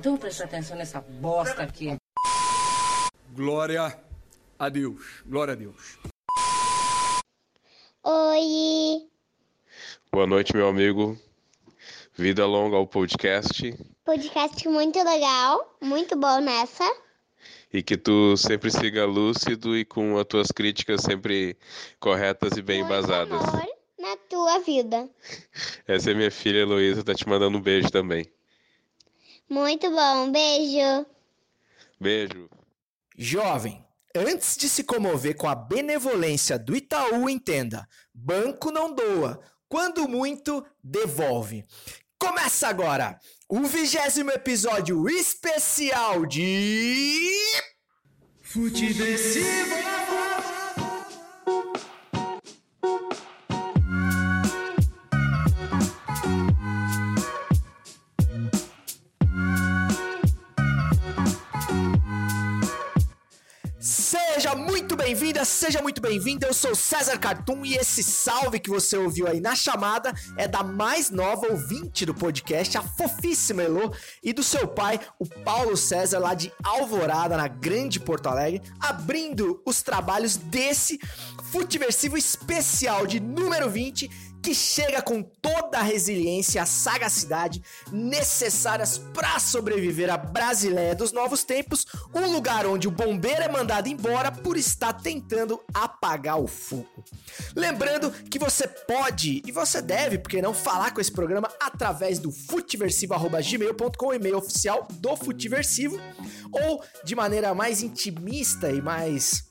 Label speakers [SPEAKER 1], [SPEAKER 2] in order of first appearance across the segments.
[SPEAKER 1] Então presta atenção nessa bosta aqui.
[SPEAKER 2] Glória a Deus. Glória a Deus.
[SPEAKER 3] Oi.
[SPEAKER 4] Boa noite, meu amigo. Vida longa ao podcast.
[SPEAKER 3] Podcast muito legal, muito bom nessa.
[SPEAKER 4] E que tu sempre siga lúcido e com as tuas críticas sempre corretas e bem
[SPEAKER 3] muito
[SPEAKER 4] embasadas.
[SPEAKER 3] Amor na tua vida.
[SPEAKER 4] Essa é minha filha Heloísa, tá te mandando um beijo também.
[SPEAKER 3] Muito bom, beijo.
[SPEAKER 4] Beijo.
[SPEAKER 5] Jovem, antes de se comover com a benevolência do Itaú, entenda: banco não doa, quando muito, devolve. Começa agora o vigésimo episódio especial de. Futeversivo! Seja muito bem-vinda, seja muito bem-vindo. Eu sou César Cartoon e esse salve que você ouviu aí na chamada é da mais nova ouvinte do podcast, a fofíssima Elo, e do seu pai, o Paulo César, lá de Alvorada, na Grande Porto Alegre, abrindo os trabalhos desse Futiversivo especial de número 20 que chega com toda a resiliência e a sagacidade necessárias para sobreviver à Brasileia dos novos tempos, um lugar onde o bombeiro é mandado embora por estar tentando apagar o fogo. Lembrando que você pode e você deve, porque não falar com esse programa através do futiversivo@gmail.com, e-mail oficial do Futiversivo, ou de maneira mais intimista e mais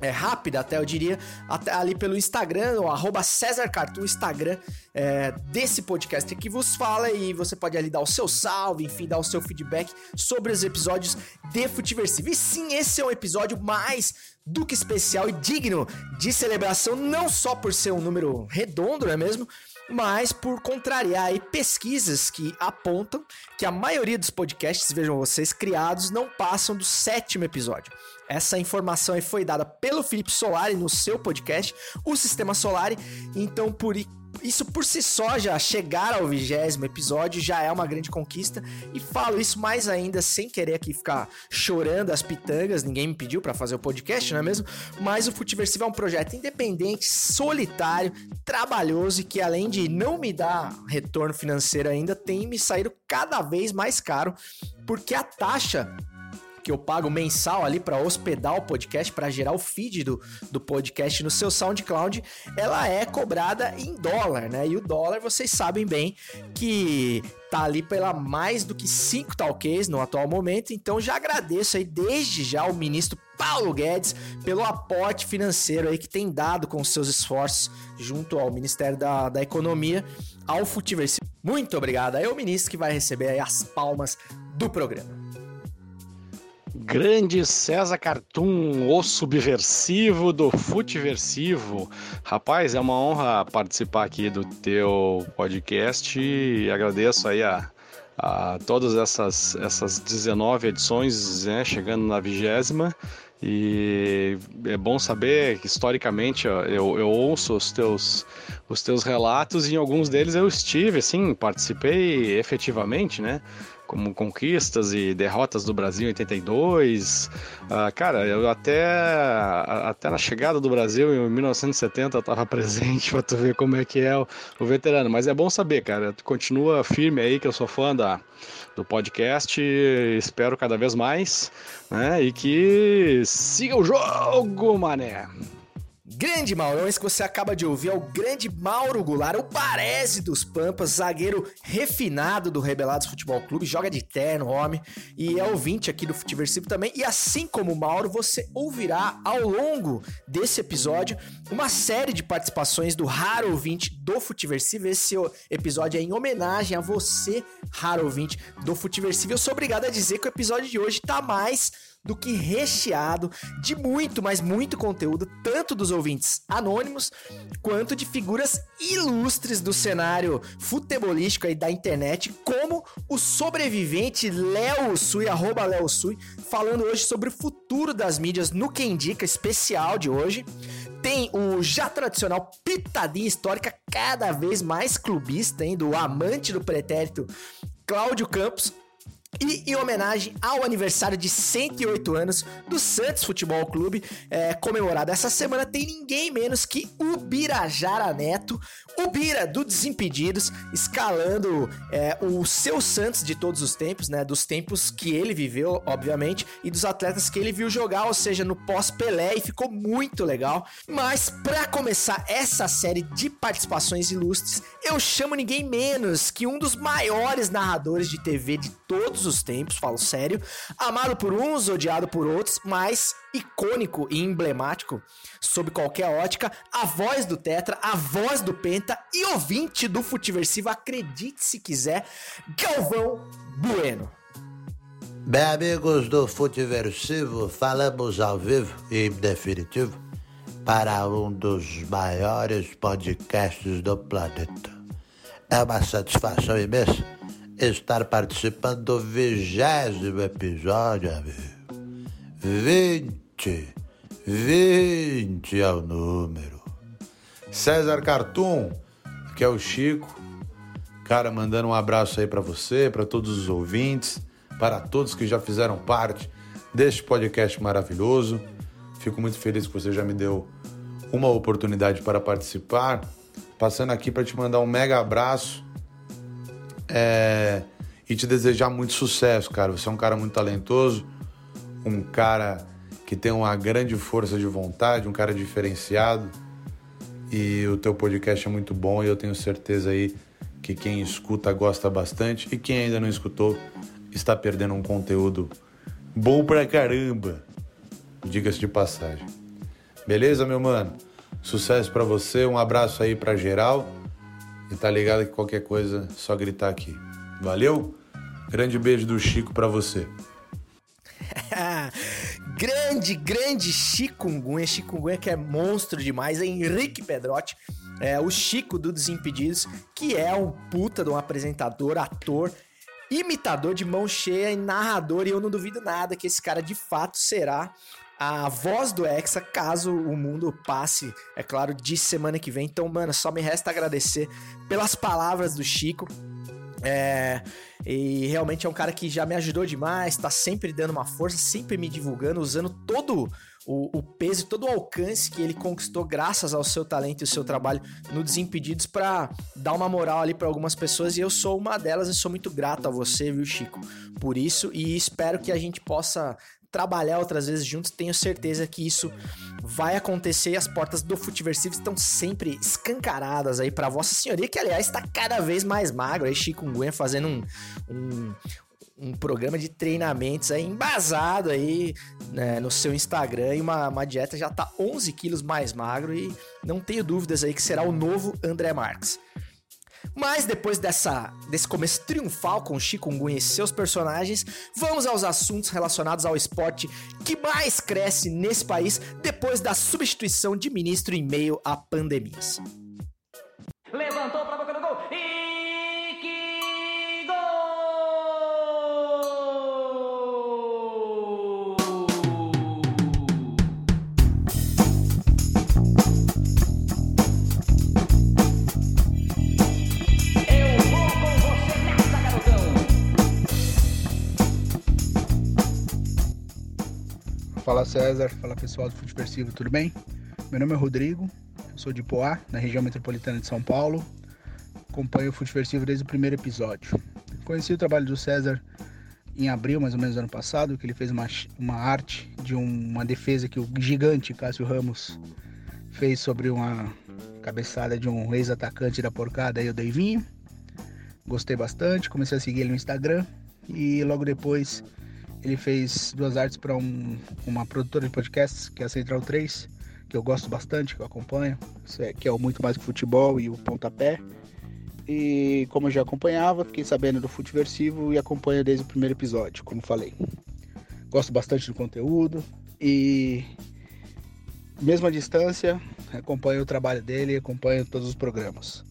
[SPEAKER 5] é, rápida até eu diria, até ali pelo Instagram, o arroba César Cartoon, Instagram é, desse podcast que vos fala e você pode ali dar o seu salve, enfim, dar o seu feedback sobre os episódios de Futiversivo. E sim, esse é um episódio mais do que especial e digno de celebração, não só por ser um número redondo, não é mesmo? Mas por contrariar aí pesquisas que apontam que a maioria dos podcasts, vejam vocês, criados não passam do sétimo episódio. Essa informação aí foi dada pelo Felipe Solari no seu podcast, o Sistema Solari. Então, por isso por si só já chegar ao vigésimo episódio já é uma grande conquista e falo isso mais ainda sem querer aqui ficar chorando as pitangas, ninguém me pediu para fazer o podcast, não é mesmo? Mas o Futiversivo é um projeto independente, solitário, trabalhoso e que além de não me dar retorno financeiro ainda, tem me saído cada vez mais caro, porque a taxa que eu pago mensal ali para hospedar o podcast, para gerar o feed do, do podcast no seu SoundCloud, ela é cobrada em dólar, né? E o dólar, vocês sabem bem que tá ali pela mais do que 5 talques no atual momento. Então já agradeço aí desde já o ministro Paulo Guedes pelo aporte financeiro aí que tem dado com seus esforços junto ao Ministério da, da Economia ao Futiverse. Muito obrigado. Aí é o ministro que vai receber as palmas do programa.
[SPEAKER 6] Grande César Cartoon, o subversivo do Futiversivo. Rapaz, é uma honra participar aqui do teu podcast e agradeço aí a, a todas essas, essas 19 edições, né, chegando na vigésima. E é bom saber que historicamente eu, eu ouço os teus, os teus relatos e em alguns deles eu estive, assim, participei efetivamente, né? Como conquistas e derrotas do Brasil em 82. Uh, cara, eu até, até na chegada do Brasil em 1970 eu estava presente para tu ver como é que é o, o, veterano. Mas é bom saber, cara. Tu continua firme aí, que eu sou fã da, do podcast, espero cada vez mais, né? E que siga o jogo, mané!
[SPEAKER 5] Grande Maurão, esse que você acaba de ouvir é o grande Mauro Goulart, o Parese dos Pampas, zagueiro refinado do Rebelados Futebol Clube, joga de terno, homem, e é ouvinte aqui do Futiversivo também. E assim como o Mauro, você ouvirá ao longo desse episódio uma série de participações do raro ouvinte do Futiversivo. Esse episódio é em homenagem a você, raro ouvinte do Futiversivo. Eu sou obrigado a dizer que o episódio de hoje tá mais do que recheado de muito, mas muito conteúdo, tanto dos ouvintes anônimos quanto de figuras ilustres do cenário futebolístico aí da internet, como o sobrevivente Léo Sui, arroba Léo Sui, falando hoje sobre o futuro das mídias no Quem Indica especial de hoje. Tem o já tradicional pitadinha histórica, cada vez mais clubista, hein, do amante do pretérito Cláudio Campos, E em homenagem ao aniversário de 108 anos do Santos Futebol Clube, é, comemorado essa semana, tem ninguém menos que o Birajara Neto, o Bira do Desimpedidos, escalando é, o seu Santos de todos os tempos, né? Dos tempos que ele viveu, obviamente, e dos atletas que ele viu jogar, ou seja, no pós-Pelé, e ficou muito legal. Mas para começar essa série de participações ilustres, eu chamo ninguém menos que um dos maiores narradores de TV de todos os tempos, falo sério, amado por uns, odiado por outros, mas icônico e emblemático, sob qualquer ótica, a voz do Tetra, a voz do Penta e ouvinte do Futiversivo, acredite se quiser, Galvão Bueno.
[SPEAKER 7] Bem, amigos do Futiversivo, falamos ao vivo e em definitivo para um dos maiores podcasts do planeta. É uma satisfação imensa estar participando do vigésimo episódio, amigo. 20, 20 é o número. César Cartoon, que é o Chico. Cara, mandando um abraço aí para você, para todos os ouvintes, para todos que já fizeram parte deste podcast maravilhoso. Fico muito feliz que você já me deu uma oportunidade para participar. Passando aqui para te mandar um mega abraço é, e te desejar muito sucesso, cara. Você é um cara muito talentoso, um cara que tem uma grande força de vontade, um cara diferenciado. E o teu podcast é muito bom e eu tenho certeza aí que quem escuta gosta bastante e quem ainda não escutou está perdendo um conteúdo bom pra caramba. Diga-se de passagem. Beleza, meu mano? Sucesso para você, um abraço aí para geral. E tá ligado que qualquer coisa é só gritar aqui. Valeu? Grande beijo do Chico para você.
[SPEAKER 5] grande, grande chikungunya, chikungunya que é monstro demais, é Henrique Pedrotti, é o Chico do Desimpedidos, que é um puta de um apresentador, ator, imitador de mão cheia e narrador, e eu não duvido nada que esse cara de fato será a voz do Hexa, caso o mundo passe, é claro, de semana que vem. Então, mano, só me resta agradecer pelas palavras do Chico. É, e realmente é um cara que já me ajudou demais, tá sempre dando uma força, sempre me divulgando, usando todo o, o peso, todo o alcance que ele conquistou graças ao seu talento e o seu trabalho no Desimpedidos para dar uma moral ali para algumas pessoas. E eu sou uma delas e sou muito grato a você, viu, Chico, por isso. E espero que a gente possa trabalhar outras vezes juntos, tenho certeza que isso vai acontecer. As portas do Futiversivo estão sempre escancaradas aí para Vossa Senhoria, que aliás está cada vez mais magro. Aí, Chikungunya fazendo um, um, um programa de treinamentos aí embasado aí né, no seu Instagram e uma, uma dieta já tá 11 quilos mais magro e não tenho dúvidas aí que será o novo André Marques. Mas depois dessa, desse começo triunfal com Chikungunya e seus personagens, vamos aos assuntos relacionados ao esporte que mais cresce nesse país depois da substituição de ministro em meio a pandemias.
[SPEAKER 1] Levantou pra
[SPEAKER 8] Fala César, fala pessoal do Futeversivo, tudo bem? Meu nome é Rodrigo, eu sou de Poá, na região metropolitana de São Paulo. Acompanho o Futeversivo desde o primeiro episódio. Conheci o trabalho do César em abril, mais ou menos, do ano passado, que ele fez uma, uma arte de um- uma defesa que o gigante Cássio Ramos fez sobre uma cabeçada de um ex-atacante da porcada, o Deivinho. Gostei bastante, comecei a seguir ele no Instagram e logo depois ele fez duas artes para um- uma produtora de podcasts, que é a Central 3, que eu gosto bastante, que eu acompanho, é- que é o Muito Mais que Futebol e o Pontapé. E como eu já acompanhava, fiquei sabendo do Futeversivo e acompanho desde o primeiro episódio, como falei. Gosto bastante do conteúdo e mesmo à distância, acompanho o trabalho dele e acompanho todos os programas.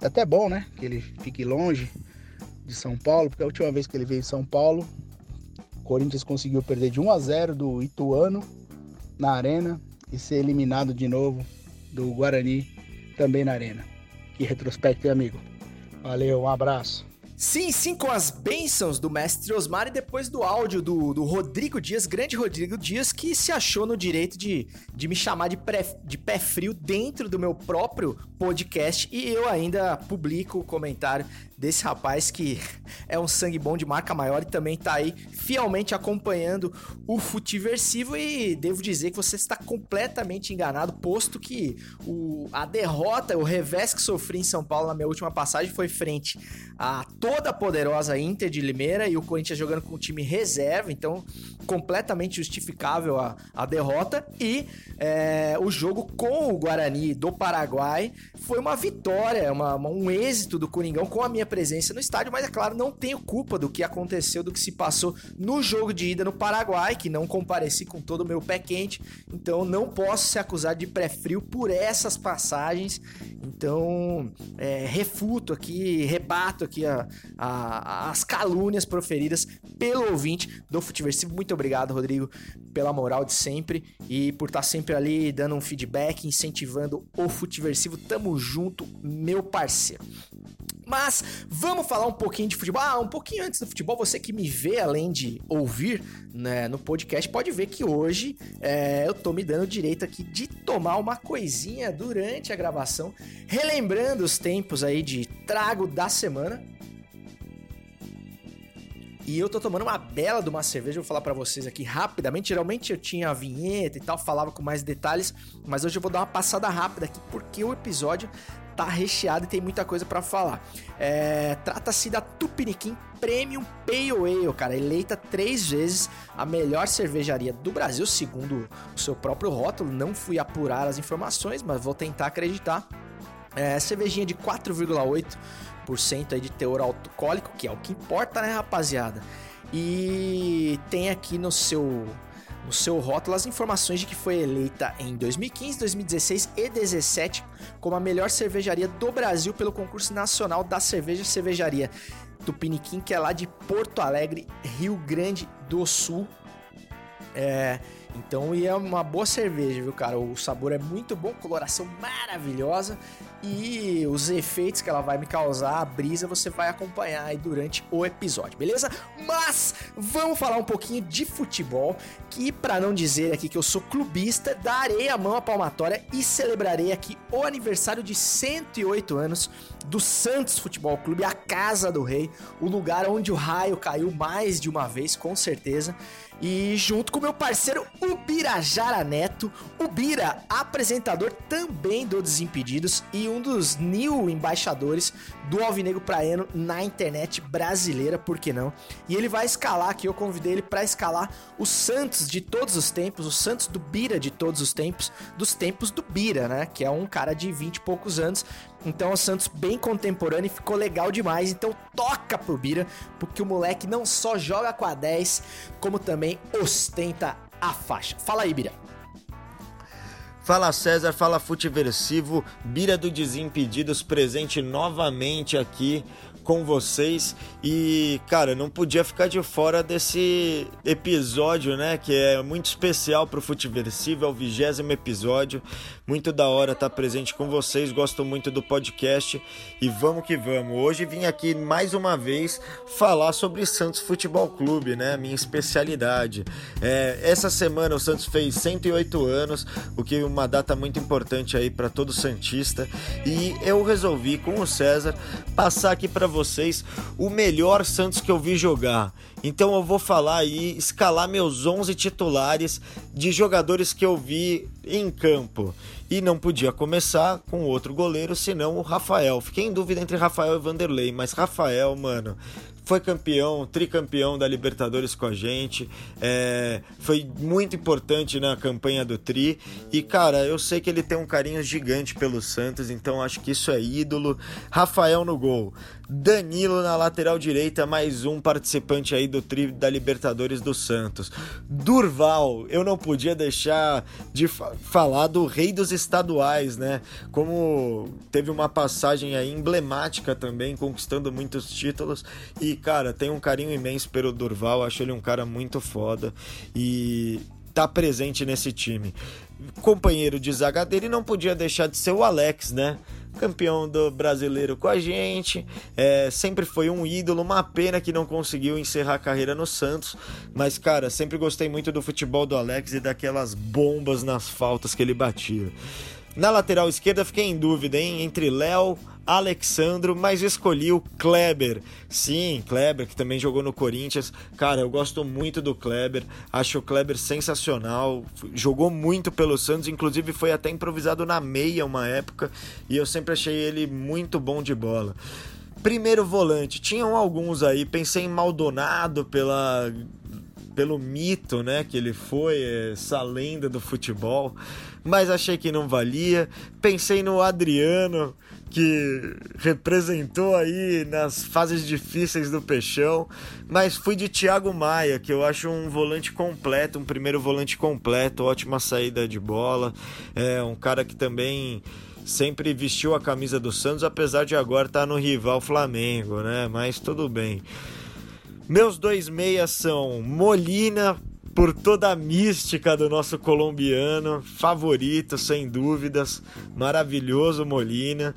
[SPEAKER 8] É até bom, né, que ele fique longe de São Paulo, porque a última vez que ele veio em São Paulo, o Corinthians conseguiu perder de 1 a 0 do Ituano na Arena e ser eliminado de novo do Guarani também na Arena. Que retrospecto, hein, amigo? Valeu, um abraço.
[SPEAKER 5] Sim, sim, com as bênçãos do mestre Osmar e depois do áudio do, do Rodrigo Dias, grande Rodrigo Dias, que se achou no direito de, de me chamar de, pré, de pé frio dentro do meu próprio podcast e eu ainda publico o comentário desse rapaz que é um sangue bom de marca maior e também tá aí fielmente acompanhando o Futiversivo. E devo dizer que você está completamente enganado, posto que o, a derrota, o revés que sofri em São Paulo na minha última passagem foi frente a toda poderosa Inter de Limeira e o Corinthians jogando com o time reserva, então completamente justificável a, a derrota. E é, o jogo com o Guarani do Paraguai foi uma vitória, uma, um êxito do Coringão com a minha presença no estádio, mas é claro, não tenho culpa do que aconteceu, do que se passou no jogo de ida no Paraguai, que não compareci com todo o meu pé quente, então não posso ser acusado de pré-frio por essas passagens. Então, é, refuto aqui, rebato aqui a, a, as calúnias proferidas pelo ouvinte do Futiversivo. Muito obrigado, Rodrigo, pela moral de sempre e por estar sempre ali dando um feedback, incentivando o Futiversivo. Tamo junto, meu parceiro. Mas vamos falar um pouquinho de futebol. Ah, um pouquinho antes do futebol, você que me vê além de ouvir né, no podcast, pode ver que hoje é, eu tô me dando o direito aqui de tomar uma coisinha durante a gravação, relembrando os tempos aí de trago da semana. E eu tô tomando uma bela de uma cerveja, vou falar para vocês aqui rapidamente. Geralmente eu tinha a vinheta e tal, falava com mais detalhes, mas hoje eu vou dar uma passada rápida aqui porque o episódio tá recheado e tem muita coisa para falar. É, Trata-se da Tupiniquim Premium Pale Ale, cara, eleita três vezes a melhor cervejaria do Brasil, segundo o seu próprio rótulo. Não fui apurar as informações, mas vou tentar acreditar. É, cervejinha de 4,8% aí de teor alcoólico, que é o que importa, né, rapaziada? E tem aqui no seu no seu rótulo as informações de que foi eleita em 2015, 2016 e 2017 como a melhor cervejaria do Brasil pelo concurso nacional da cerveja cervejaria Tupiniquim, que é lá de Porto Alegre, Rio Grande do Sul. É, então, e é uma boa cerveja, viu, cara? O sabor é muito bom, coloração maravilhosa e os efeitos que ela vai me causar, a brisa, você vai acompanhar aí durante o episódio, beleza? Mas vamos falar um pouquinho de futebol, que para não dizer aqui que eu sou clubista, darei a mão à palmatória e celebrarei aqui o aniversário de 108 anos do Santos Futebol Clube, a casa do rei, o lugar onde o raio caiu mais de uma vez, com certeza. E junto com meu parceiro Ubirajara Neto, Ubira, apresentador também do Desimpedidos e um dos new embaixadores do Alvinegro Praeno na internet brasileira, por que não? E ele vai escalar aqui, eu convidei ele para escalar o Santos de todos os tempos, o Santos do Bira de todos os tempos, dos tempos do Bira, né? Que é um cara de 20 e poucos anos, então o Santos bem contemporâneo e ficou legal demais. Então toca pro Bira, porque o moleque não só joga com a 10, como também ostenta a faixa. Fala aí, Bira.
[SPEAKER 9] Fala César, fala Futeversivo, Bira do Desimpedidos presente novamente aqui com vocês e, cara, não podia ficar de fora desse episódio, né? Que é muito especial pro Futiversivo, é o vigésimo episódio. Muito da hora estar tá presente com vocês, gosto muito do podcast e vamos que vamos. Hoje vim aqui mais uma vez falar sobre Santos Futebol Clube, né? Minha especialidade. É, essa semana o Santos fez 108 anos, o que é uma data muito importante aí para todo Santista. E eu resolvi, com o César, passar aqui para vocês o melhor Santos que eu vi jogar. Então eu vou falar aí, escalar meus 11 titulares de jogadores que eu vi em campo. E não podia começar com outro goleiro, senão o Rafael. Fiquei em dúvida entre Rafael e Vanderlei, mas Rafael, mano, foi campeão, tricampeão da Libertadores com a gente, é, foi muito importante na campanha do Tri. E cara, eu sei que ele tem um carinho gigante pelo Santos, então acho que isso é ídolo. Rafael no gol, Danilo na lateral direita, mais um participante aí do Tri da Libertadores do Santos. Durval, eu não podia deixar de fa falar do rei dos estaduais, né? Como teve uma passagem aí emblemática também, conquistando muitos títulos e cara, tem um carinho imenso pelo Durval, acho ele um cara muito foda e tá presente nesse time. Companheiro de zaga dele não podia deixar de ser o Alex, né? campeão do brasileiro com a gente, é, sempre foi um ídolo, uma pena que não conseguiu encerrar a carreira no Santos, mas cara, sempre gostei muito do futebol do Alex e daquelas bombas nas faltas que ele batia. Na lateral esquerda fiquei em dúvida hein, entre Léo, Alexandro, mas escolhi o Kleber. Sim, Kleber, que também jogou no Corinthians. Cara, eu gosto muito do Kleber. Acho o Kleber sensacional. Jogou muito pelo Santos, inclusive foi até improvisado na meia uma época. E eu sempre achei ele muito bom de bola. Primeiro volante, tinham alguns aí. Pensei em Maldonado pela pelo mito, né, que ele foi, essa lenda do futebol mas achei que não valia. Pensei no Adriano, que representou aí nas fases difíceis do Peixão, mas fui de Thiago Maia, que eu acho um volante completo, um primeiro volante completo, ótima saída de bola, é um cara que também sempre vestiu a camisa do Santos, apesar de agora estar no rival Flamengo, né? Mas tudo bem. Meus dois meias são Molina, por toda a mística do nosso colombiano, favorito, sem dúvidas, maravilhoso Molina.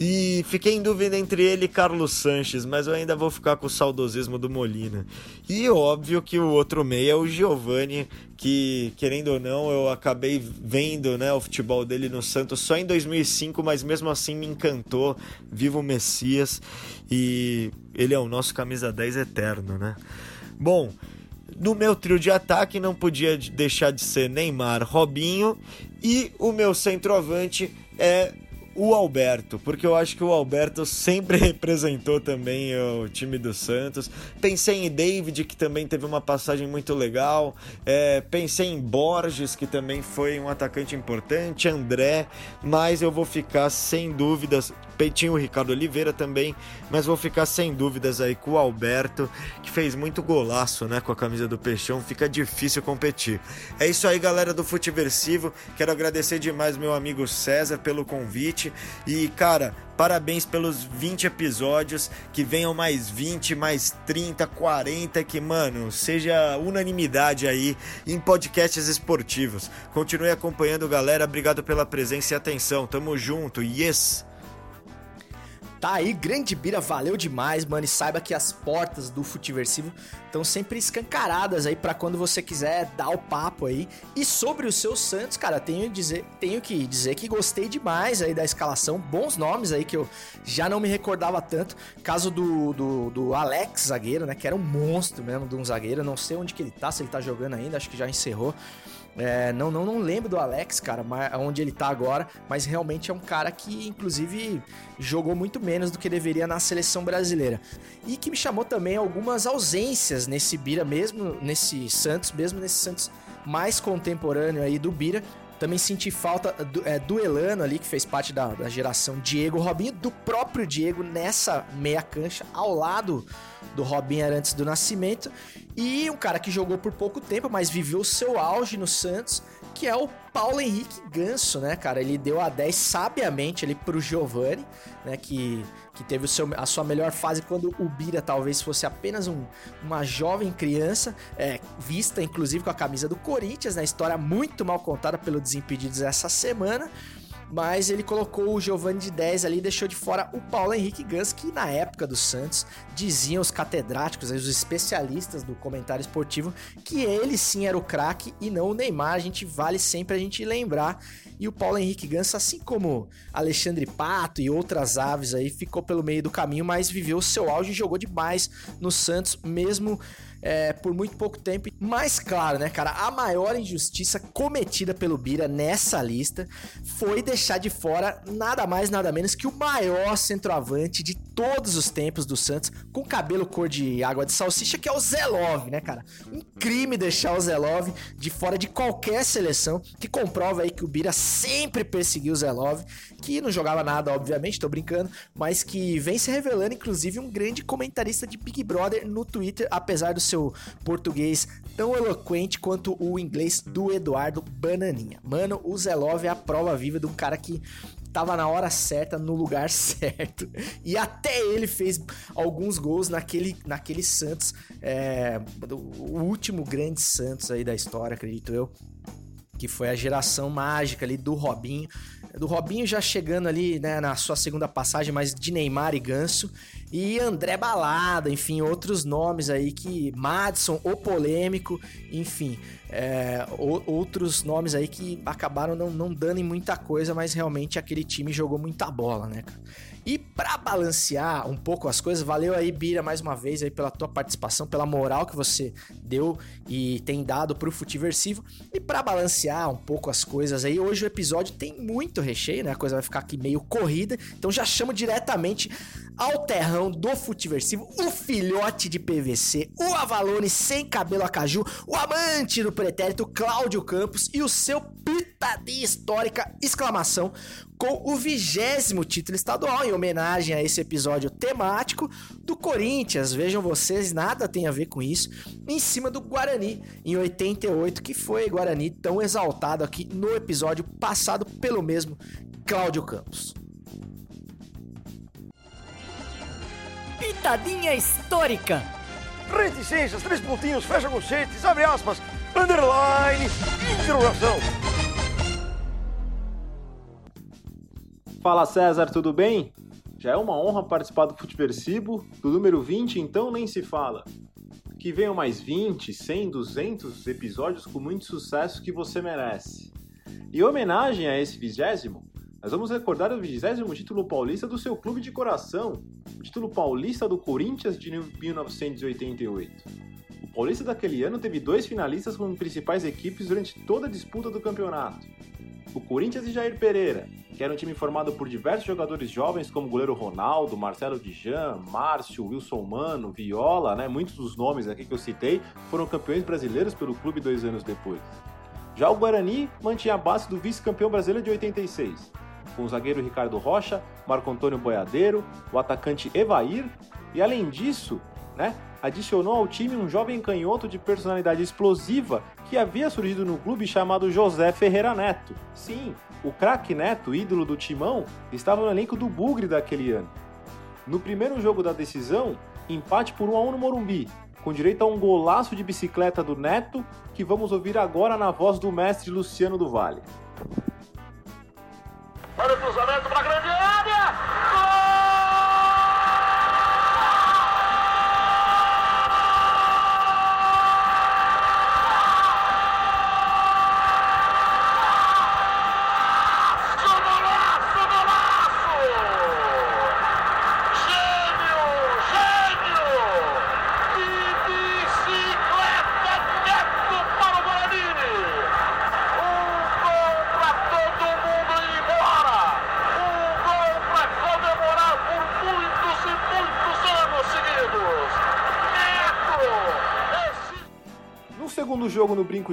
[SPEAKER 9] E fiquei em dúvida entre ele e Carlos Sanches, mas eu ainda vou ficar com o saudosismo do Molina. E óbvio que o outro meio é o Giovani, que querendo ou não, eu acabei vendo né, o futebol dele no Santos só em 2005, mas mesmo assim me encantou. Viva o Messias e ele é o nosso camisa 10 eterno, né? Bom, no meu trio de ataque não podia deixar de ser Neymar, Robinho e o meu centroavante é o Alberto, porque eu acho que o Alberto sempre representou também o time do Santos. Pensei em David, que também teve uma passagem muito legal. É, pensei em Borges, que também foi um atacante importante. André, mas eu vou ficar sem dúvidas Peitinho Ricardo Oliveira também, mas vou ficar sem dúvidas aí com o Alberto, que fez muito golaço, né, com a camisa do Peixão, fica difícil competir. É isso aí, galera do Futeversivo, quero agradecer demais meu amigo César pelo convite e, cara, Parabéns pelos 20 episódios, que venham mais 20, mais 30, 40, que, mano, seja unanimidade aí em podcasts esportivos. Continue acompanhando, galera. Obrigado pela presença e atenção. Tamo junto. Yes!
[SPEAKER 5] Tá aí, grande Bira, valeu demais, mano. E saiba que as portas do Futiversivo estão sempre escancaradas aí para quando você quiser dar o papo aí. E sobre os seus Santos, cara, tenho, dizer, tenho que dizer que gostei demais aí da escalação. Bons nomes aí que eu já não me recordava tanto. Caso do, do, do Alex, zagueiro, né? Que era um monstro mesmo de um zagueiro. Não sei onde que ele tá, se ele tá jogando ainda, acho que já encerrou. É, não, não, não lembro do Alex, cara, onde ele tá agora, mas realmente é um cara que, inclusive, jogou muito menos do que deveria na seleção brasileira. E que me chamou também algumas ausências nesse Bira mesmo, nesse Santos, mesmo nesse Santos mais contemporâneo aí do Bira. Também senti falta do, é, do Elano ali, que fez parte da, da geração Diego Robinho, do próprio Diego nessa meia cancha, ao lado do Robinho antes do nascimento. E um cara que jogou por pouco tempo, mas viveu seu auge no Santos, que é o Paulo Henrique Ganso, né, cara? Ele deu a 10 sabiamente ali pro Giovani, né, que, que teve o seu, a sua melhor fase quando o Bira talvez fosse apenas um, uma jovem criança, é, vista inclusive com a camisa do Corinthians, na né, história muito mal contada pelo Desimpedidos essa semana mas ele colocou o Giovanni de 10 ali e deixou de fora o Paulo Henrique Gans, que na época do Santos diziam os catedráticos, os especialistas do comentário esportivo, que ele sim era o craque e não o Neymar. A gente vale sempre a gente lembrar. E o Paulo Henrique Gans, assim como Alexandre Pato e outras aves aí, ficou pelo meio do caminho, mas viveu o seu auge e jogou demais no Santos, mesmo é, por muito pouco tempo. Mas claro, né, cara, a maior injustiça cometida pelo Bira nessa lista foi deixar de fora nada mais, nada menos que o maior centroavante de todos os tempos do Santos, com cabelo cor de água de salsicha, que é o Zelov, né, cara? Um crime deixar o Zelov de fora de qualquer seleção, que comprova aí que o Bira sempre perseguiu o Zelov, que não jogava nada, obviamente, tô brincando, mas que vem se revelando, inclusive, um grande comentarista de Big Brother no Twitter, apesar do seu português tão eloquente quanto o inglês do Eduardo Bananinha. Mano, o Zelov é a prova viva de um cara que tava na hora certa, no lugar certo. E até ele fez alguns gols naquele, naquele Santos, é, o último grande Santos aí da história, acredito eu que foi a geração mágica ali do Robinho. do Robinho já chegando ali, né, na sua segunda passagem, mas de Neymar e Ganso. E André Balada, enfim, outros nomes aí que. Madison, o polêmico, enfim. É, o, outros nomes aí que acabaram não, não dando em muita coisa, mas realmente aquele time jogou muita bola, né, cara? E para balancear um pouco as coisas, valeu aí, Bira, mais uma vez aí pela tua participação, pela moral que você deu e tem dado pro Futiversivo. E para balancear um pouco as coisas aí, hoje o episódio tem muito recheio, né? A coisa vai ficar aqui meio corrida, então já chamo diretamente ao terrão do Futiversivo, o filhote de PVC, o Avalone sem cabelo a caju, o amante do pretérito Cláudio Campos e o seu pitadinha histórica exclamação com o vigésimo título estadual, em homenagem a esse episódio temático do Corinthians. Vejam vocês, nada tem a ver com isso. Em cima do Guarani, em 88, que foi Guarani tão exaltado aqui no episódio passado pelo mesmo Cláudio Campos.
[SPEAKER 1] Pitadinha histórica.
[SPEAKER 10] Reticências, três pontinhos, fecha conchetes, abre aspas, underline, interrogação.
[SPEAKER 11] Fala César, tudo bem? Já é uma honra participar do Futeversivo, do número 20, então nem se fala. Que venham mais 20, 100, 200 episódios com muito sucesso que você merece. E em homenagem a esse vigésimo, nós vamos recordar o vigésimo título paulista do seu clube de coração, o título paulista do Corinthians de 1988. O paulista daquele ano teve dois finalistas como principais equipes durante toda a disputa do campeonato o Corinthians e Jair Pereira, que era um time formado por diversos jogadores jovens como o goleiro Ronaldo, Marcelo Dijan, Márcio, Wilson Mano, Viola, né? Muitos dos nomes aqui que eu citei foram campeões brasileiros pelo clube dois anos depois. Já o Guarani mantinha a base do vice-campeão brasileiro de 86, com o zagueiro Ricardo Rocha, Marco Antônio Boiadeiro, o atacante Evair, e além disso, né, adicionou ao time um jovem canhoto de personalidade explosiva que havia surgido no clube chamado José Ferreira Neto. Sim, o craque Neto, ídolo do timão, estava no elenco do Bugre daquele ano. No primeiro jogo da decisão, empate por 1 a 1 no Morumbi, com direito a um golaço de bicicleta do Neto, que vamos ouvir agora na voz do mestre Luciano do Vale.
[SPEAKER 10] Olha o cruzamento para a grande área!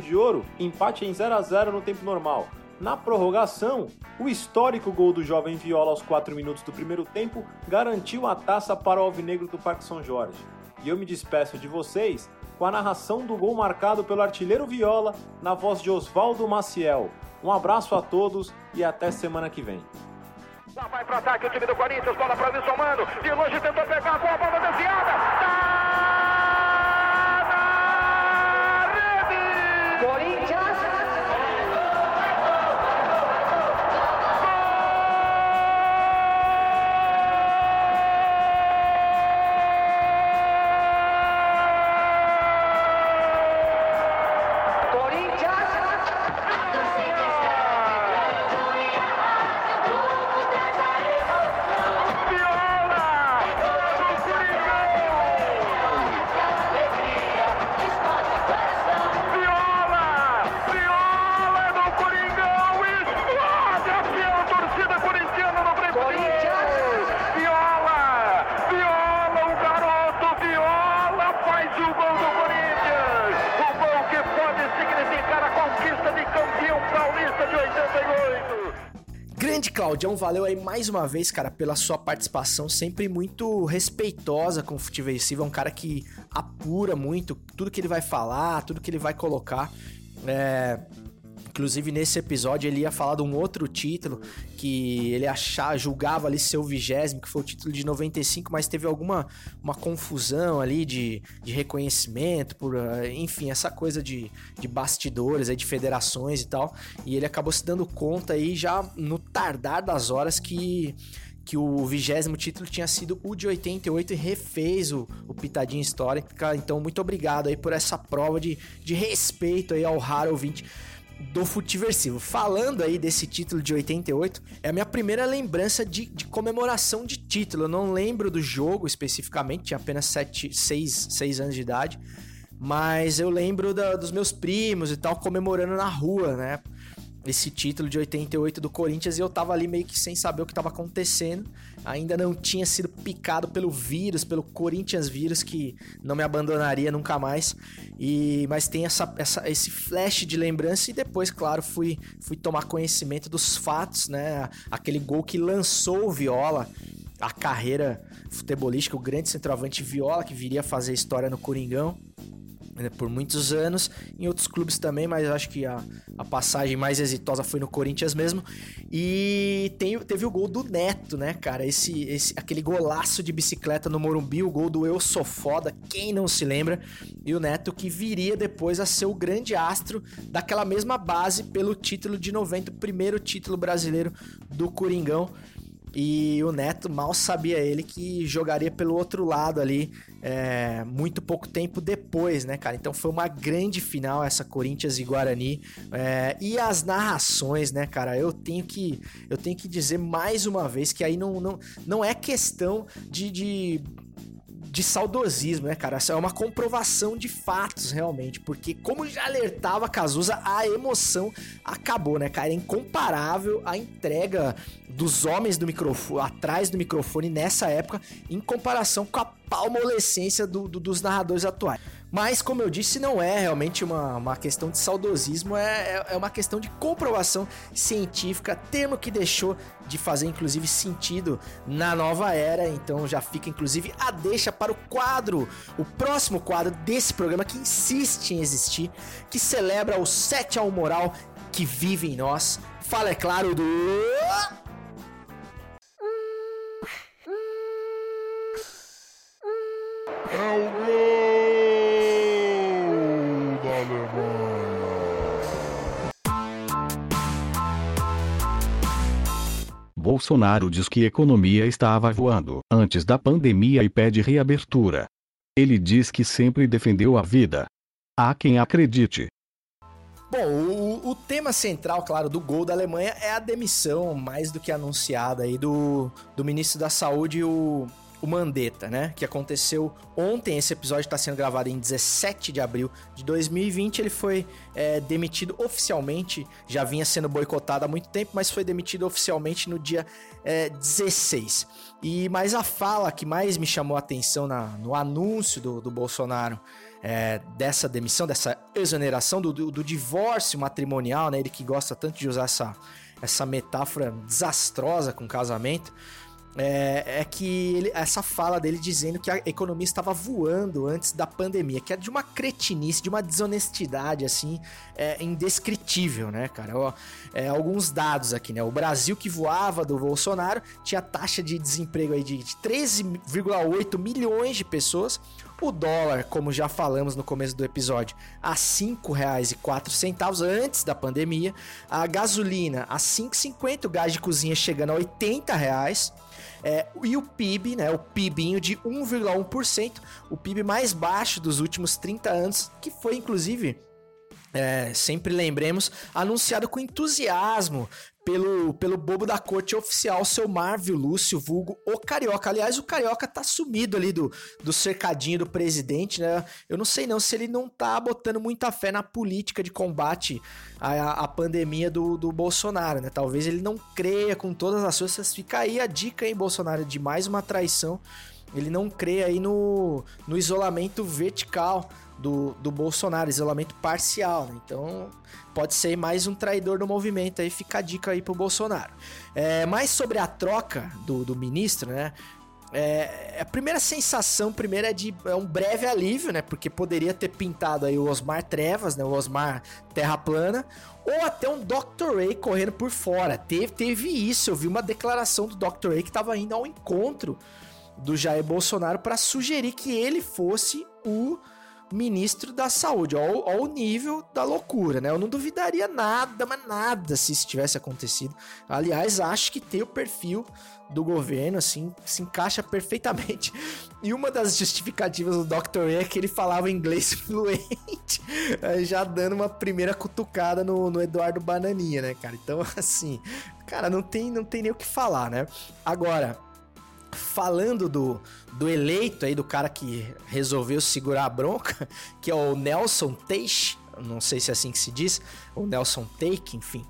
[SPEAKER 11] De Ouro, empate em 0 a 0 no tempo normal. Na prorrogação, o histórico gol do jovem Viola aos 4 minutos do primeiro tempo garantiu a taça para o Alvinegro do Parque São Jorge. E eu me despeço de vocês com a narração do gol marcado pelo artilheiro Viola na voz de Oswaldo Maciel. Um abraço a todos e até semana que vem.
[SPEAKER 10] Vai para ataque o time do Corinthians, bola para Wilson Mano, de longe tentou pegar bola.
[SPEAKER 5] Claudião, valeu aí mais uma vez, cara, pela sua participação, sempre muito respeitosa com o Futiversivo. É um cara que apura muito tudo que ele vai falar, tudo que ele vai colocar. É... Inclusive, nesse episódio, ele ia falar de um outro título que ele achava, julgava ali ser o vigésimo, que foi o título de 95, mas teve alguma uma confusão ali de, de reconhecimento, por, eh, enfim, essa coisa de, de bastidores, aí, de federações e tal. E ele acabou se dando conta aí já no tardar das horas que que o vigésimo título tinha sido o de 88 e refez o, o Pitadinha Histórica. Então, muito obrigado aí por essa prova de, de respeito aí ao raro ouvinte do Futiversivo. Falando aí desse título de 88, é a minha primeira lembrança de, de comemoração de título. Eu não lembro do jogo especificamente, tinha apenas 6 anos de idade. Mas eu lembro da, dos meus primos e tal comemorando na rua, né? esse título de 88 do Corinthians e eu tava ali meio que sem saber o que tava acontecendo. Ainda não tinha sido picado pelo vírus, pelo Corinthians vírus que não me abandonaria nunca mais. E mas tem essa, essa esse flash de lembrança e depois, claro, fui fui tomar conhecimento dos fatos, né? Aquele gol que lançou o Viola a carreira futebolística, o grande centroavante Viola que viria fazer história no Coringão por muitos anos, em outros clubes também, mas acho que a, a passagem mais exitosa foi no Corinthians mesmo. E tem, teve o gol do Neto, né, cara? Esse, esse aquele golaço de bicicleta no Morumbi, o gol do Eu Sou Foda, quem não se lembra? E o Neto que viria depois a ser o grande astro daquela mesma base pelo título de 90, o primeiro título brasileiro do Coringão. E o Neto mal sabia ele que jogaria pelo outro lado ali é, muito pouco tempo depois, né, cara? Então foi uma grande final essa Corinthians e Guarani. É, e as narrações, né, cara? Eu tenho que eu tenho que dizer mais uma vez que aí não, não, não é questão de, de de saudosismo, né, cara? Essa é uma comprovação de fatos, realmente. Porque, como já alertava Cazuza, a emoção acabou, né, cara? É incomparável a entrega dos homens do microfone, atrás do microfone nessa época, em comparação com a palmolescência do, do, dos narradores atuais. Mas, como eu disse, não é realmente uma, uma questão de saudosismo, é, é, é uma questão de comprovação científica, termo que deixou de fazer, inclusive, sentido na nova era. Então já fica, inclusive, a deixa para o quadro, o próximo quadro desse programa que insiste em existir, que celebra o 7 ao moral que vive em nós. Fala, é claro, do.
[SPEAKER 12] É o
[SPEAKER 13] Bolsonaro diz que economia estava voando antes da pandemia e pede reabertura. Ele diz que sempre defendeu a vida. Há quem acredite.
[SPEAKER 5] Bom, o, o, tema central, claro, do gol da Alemanha é a demissão mais do que anunciada aí do, do ministro da Saúde, o o Mandetta, né? Que aconteceu ontem. Esse episódio está sendo gravado em 17 de abril de 2020. Ele foi é, demitido oficialmente, já vinha sendo boicotado há muito tempo, mas foi demitido oficialmente no dia é, 16. E mais a fala que mais me chamou a atenção na, no anúncio do, do Bolsonaro é, dessa demissão, dessa exoneração, do, do, do, divórcio matrimonial, né? Ele que gosta tanto de usar essa, essa metáfora desastrosa com casamento é, é que ele, essa fala dele dizendo que a economia estava voando antes da pandemia, que é de uma cretinice, de uma desonestidade, assim, é, indescritível, né, cara? Ó, é, alguns dados aqui, né? O Brasil que voava do Bolsonaro tinha taxa de desemprego aí de 13,8 milhões de pessoas. O dólar, como já falamos no começo do episódio, a R$ 5,04 antes da pandemia. A gasolina a R$ 5,50, o gás de cozinha chegando a 80 reais. É, e o PIB, né, o PIBinho de 1,1%, o PIB mais baixo dos últimos 30 anos, que foi inclusive é, sempre lembremos, anunciado com entusiasmo pelo, pelo bobo da corte oficial, seu Marvio Lúcio, vulgo o Carioca. Aliás, o Carioca tá sumido ali do, do cercadinho do presidente, né? Eu não sei não se ele não tá botando muita fé na política de combate à, à pandemia do, do Bolsonaro, né? Talvez ele não creia com todas as forças. Fica aí a dica, hein, Bolsonaro, de mais uma traição. Ele não crê aí no, no isolamento vertical do, do Bolsonaro, isolamento parcial, né? Então pode ser mais um traidor do movimento aí, fica a dica aí pro Bolsonaro. É, mais sobre a troca do, do ministro, né? É, a primeira sensação, primeiro, é de é um breve alívio, né? Porque poderia ter pintado aí o Osmar Trevas, né? O Osmar Terra Plana, ou até um Dr. Ray correndo por fora. Teve, teve isso, eu vi uma declaração do Dr. Ray que estava indo ao encontro do Jair Bolsonaro para sugerir que ele fosse o ministro da saúde. Olha, o nível da loucura, né? Eu não duvidaria nada, mas nada se isso tivesse acontecido. Aliás, acho que tem o perfil do governo, assim, se encaixa perfeitamente. E uma das justificativas do Dr. E é que ele falava inglês fluente, já dando uma primeira cutucada no, no Eduardo Bananinha, né, cara? Então, assim, cara, não tem, não tem nem o que falar, né? Agora, falando do, do eleito aí, do cara que resolveu segurar a bronca, que é o Nelson Teixe, não sei se é assim que se diz, o Nelson Take, enfim.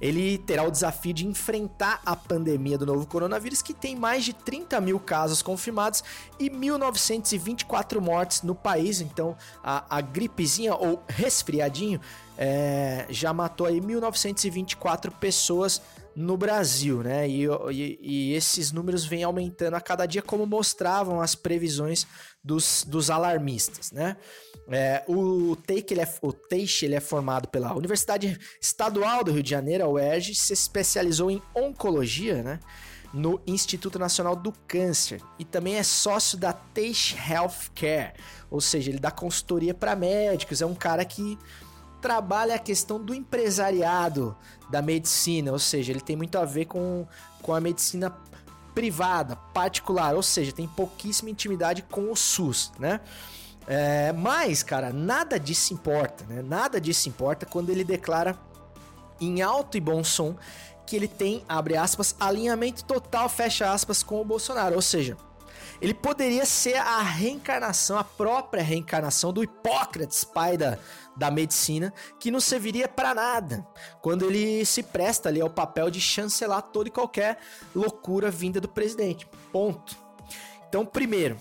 [SPEAKER 5] Ele terá o desafio de enfrentar a pandemia do novo coronavírus, que tem mais de 30 mil casos confirmados e 1.924 mortes no país. Então, a, a gripezinha ou resfriadinho é, já matou aí 1.924 pessoas no Brasil, né? E, e, e, esses números vêm aumentando a cada dia, como mostravam as previsões dos, dos alarmistas, né? É, o Teixe ele, é, o Teixe, ele é formado pela Universidade Estadual do Rio de Janeiro, a UERJ, se especializou em oncologia, né? No Instituto Nacional do Câncer e também é sócio da Teixe Healthcare, ou seja, ele dá consultoria para médicos, é um cara que trabalha a questão do empresariado da medicina, ou seja, ele tem muito a ver com, com a medicina privada, particular, ou seja, tem pouquíssima intimidade com o SUS, né? É, mas, cara, nada disso importa, né? Nada disso importa quando ele declara em alto e bom som que ele tem, abre aspas, alinhamento total, fecha aspas, com o Bolsonaro, ou seja, ele poderia ser a reencarnação, a própria reencarnação do Hipócrates, pai da, da medicina, que não serviria para nada quando ele se presta ali ao papel de chancelar toda e qualquer loucura vinda do presidente. Ponto. Então, primeiro,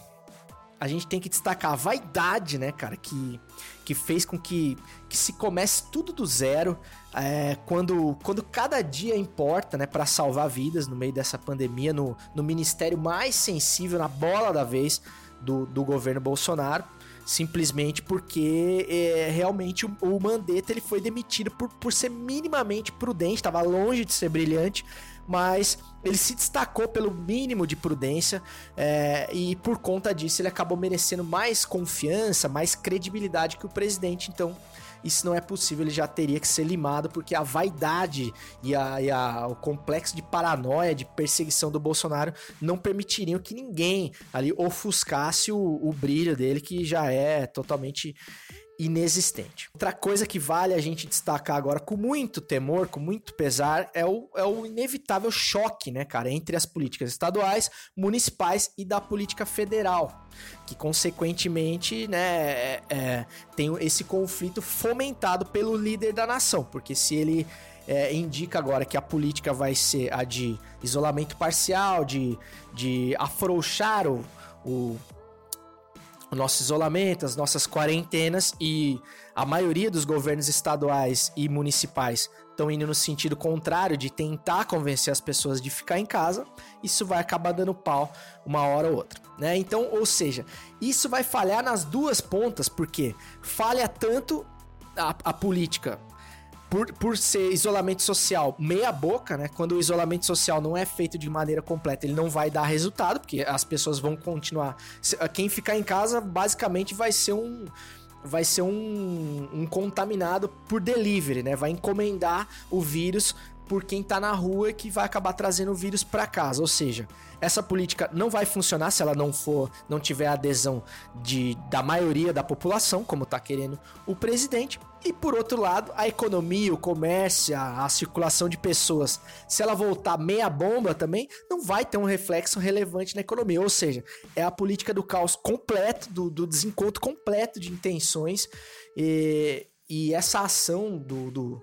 [SPEAKER 5] a gente tem que destacar a vaidade, né, cara, que, que fez com que, que se comece tudo do zero, é, quando, quando cada dia importa, né, para salvar vidas no meio dessa pandemia, no, no ministério mais sensível, na bola da vez do, do governo Bolsonaro simplesmente porque é, realmente o, o Mandetta ele foi demitido por, por ser minimamente prudente, estava longe de ser brilhante, mas ele se destacou pelo mínimo de prudência é, e por conta disso ele acabou merecendo mais confiança, mais credibilidade que o presidente. Então, isso não é possível, ele já teria que ser limado, porque a vaidade e, a, e a, o complexo de paranoia, de perseguição do Bolsonaro não permitiriam que ninguém ali ofuscasse o, o brilho dele, que já é totalmente inexistente. Outra coisa que vale a gente destacar agora com muito temor, com muito pesar, é o, é o inevitável choque, né, cara, entre as políticas estaduais, municipais e da política federal, que consequentemente, né, é, é, tem esse conflito fomentado pelo líder da nação, porque se ele é, indica agora que a política vai ser a de isolamento parcial, de, de afrouxar o, o o nosso isolamento, as nossas quarentenas e a maioria dos governos estaduais e municipais estão indo no sentido contrário de tentar convencer as pessoas de ficar em casa, isso vai acabar dando pau uma hora ou outra, né? Então, ou seja, isso vai falhar nas duas pontas, porque falha tanto a, a política por, por ser isolamento social meia boca, né? Quando o isolamento social não é feito de maneira completa, ele não vai dar resultado, porque as pessoas vão continuar. Quem ficar em casa basicamente vai ser um. Vai ser um, um contaminado por delivery, né? Vai encomendar o vírus por quem tá na rua que vai acabar trazendo o vírus para casa. Ou seja, essa política não vai funcionar se ela não for, não tiver adesão de, da maioria da população, como tá querendo o presidente. E por outro lado, a economia, o comércio, a, circulação de pessoas, se ela voltar meia bomba também, não vai ter um reflexo relevante na economia. Ou seja, é a política do caos completo, do, do desencontro completo de intenções. E, e essa ação do, do